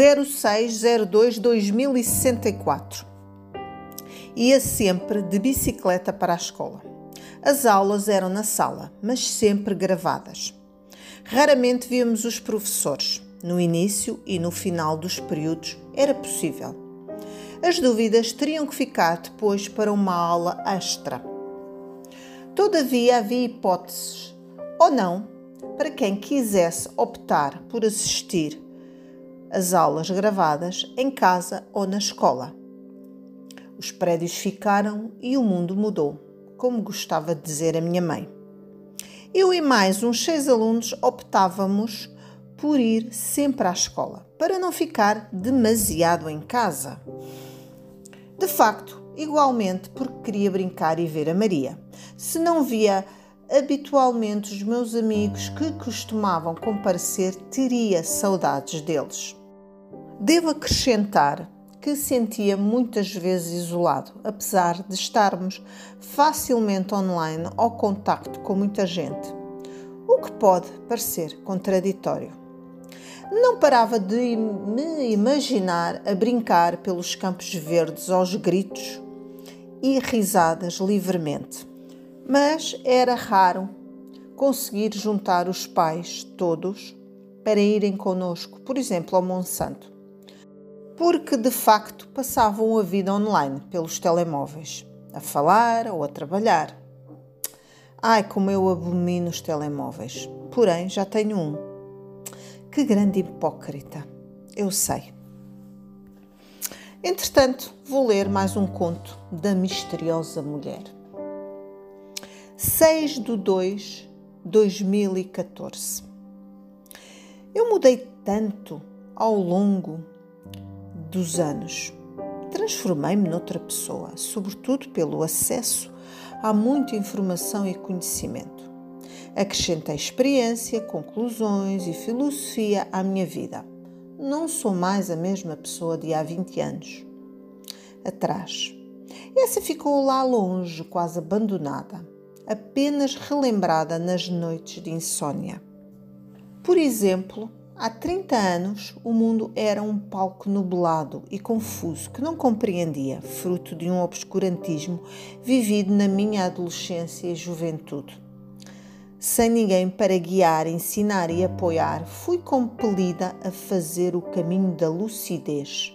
0602-2064. Ia sempre de bicicleta para a escola. As aulas eram na sala, mas sempre gravadas. Raramente víamos os professores. No início e no final dos períodos era possível. As dúvidas teriam que ficar depois para uma aula extra. Todavia havia hipóteses, ou não, para quem quisesse optar por assistir às aulas gravadas em casa ou na escola. Os prédios ficaram e o mundo mudou, como gostava de dizer a minha mãe. Eu e mais uns seis alunos optávamos por ir sempre à escola, para não ficar demasiado em casa. De facto, igualmente porque queria brincar e ver a Maria. Se não via habitualmente os meus amigos que costumavam comparecer, teria saudades deles. Devo acrescentar que sentia muitas vezes isolado, apesar de estarmos facilmente online ao contacto com muita gente, o que pode parecer contraditório. Não parava de me imaginar a brincar pelos campos verdes aos gritos e risadas livremente. Mas era raro conseguir juntar os pais todos para irem conosco, por exemplo, ao Monsanto, porque de facto passavam a vida online pelos telemóveis, a falar ou a trabalhar. Ai, como eu abomino os telemóveis, porém já tenho um que grande hipócrita, eu sei. Entretanto, vou ler mais um conto da misteriosa mulher. 6 de 2 2014. Eu mudei tanto ao longo dos anos. Transformei-me noutra pessoa, sobretudo pelo acesso a muita informação e conhecimento. Acrescentei experiência, conclusões e filosofia à minha vida. Não sou mais a mesma pessoa de há 20 anos atrás. Essa ficou lá longe, quase abandonada, apenas relembrada nas noites de insônia. Por exemplo, há 30 anos o mundo era um palco nublado e confuso que não compreendia, fruto de um obscurantismo vivido na minha adolescência e juventude sem ninguém para guiar, ensinar e apoiar, fui compelida a fazer o caminho da lucidez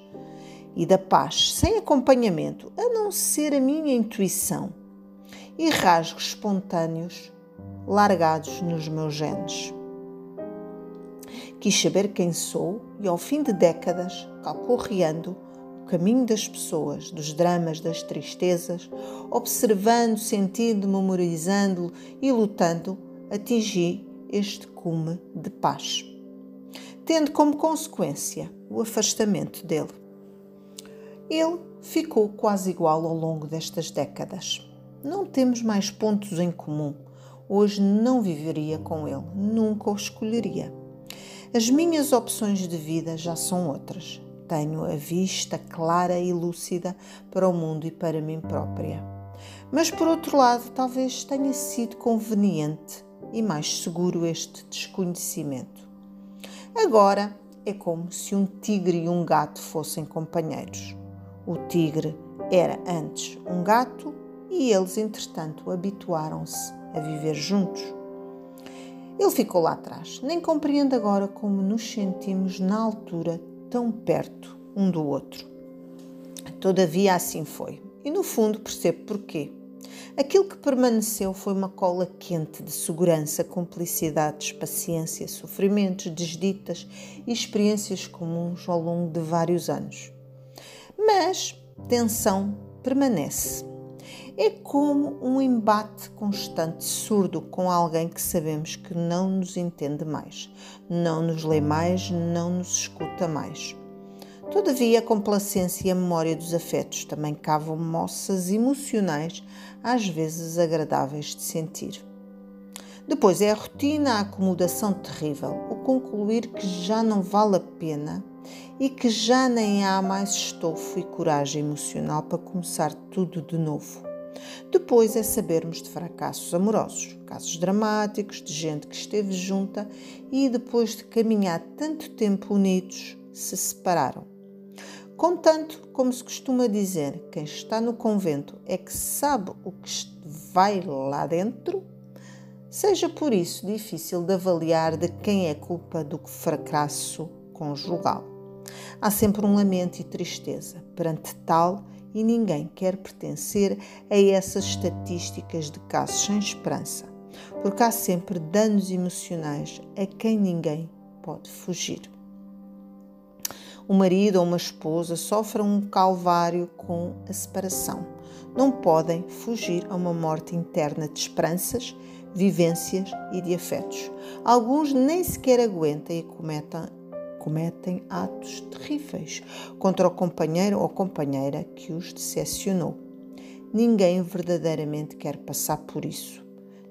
e da paz, sem acompanhamento, a não ser a minha intuição e rasgos espontâneos largados nos meus genes. Quis saber quem sou e, ao fim de décadas, calcorreando o caminho das pessoas, dos dramas, das tristezas, observando, sentindo, memorizando e lutando, atingi este cume de paz, tendo como consequência o afastamento dele. Ele ficou quase igual ao longo destas décadas. Não temos mais pontos em comum. Hoje não viveria com ele, nunca o escolheria. As minhas opções de vida já são outras. Tenho a vista clara e lúcida para o mundo e para mim própria. Mas por outro lado, talvez tenha sido conveniente e mais seguro este desconhecimento. Agora é como se um tigre e um gato fossem companheiros. O tigre era antes um gato e eles, entretanto, habituaram-se a viver juntos. Ele ficou lá atrás. Nem compreendo agora como nos sentimos na altura tão perto um do outro. Todavia, assim foi. E no fundo percebo porquê. Aquilo que permaneceu foi uma cola quente de segurança, cumplicidades, paciência, sofrimentos, desditas e experiências comuns ao longo de vários anos. Mas tensão permanece. É como um embate constante, surdo, com alguém que sabemos que não nos entende mais, não nos lê mais, não nos escuta mais. Todavia, a complacência e a memória dos afetos também cavam moças emocionais, às vezes agradáveis de sentir. Depois é a rotina, a acomodação terrível, o concluir que já não vale a pena e que já nem há mais estofo e coragem emocional para começar tudo de novo. Depois é sabermos de fracassos amorosos, casos dramáticos de gente que esteve junta e depois de caminhar tanto tempo unidos, se separaram. Contanto, como se costuma dizer, quem está no convento é que sabe o que vai lá dentro, seja por isso difícil de avaliar de quem é culpa do fracasso conjugal. Há sempre um lamento e tristeza perante tal e ninguém quer pertencer a essas estatísticas de casos sem esperança, porque há sempre danos emocionais a quem ninguém pode fugir. Um marido ou uma esposa sofrem um calvário com a separação. Não podem fugir a uma morte interna de esperanças, vivências e de afetos. Alguns nem sequer aguentam e cometem cometem atos terríveis contra o companheiro ou companheira que os decepcionou. Ninguém verdadeiramente quer passar por isso,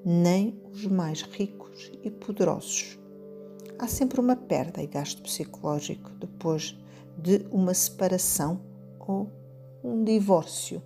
nem os mais ricos e poderosos. Há sempre uma perda e gasto psicológico depois de uma separação ou um divórcio.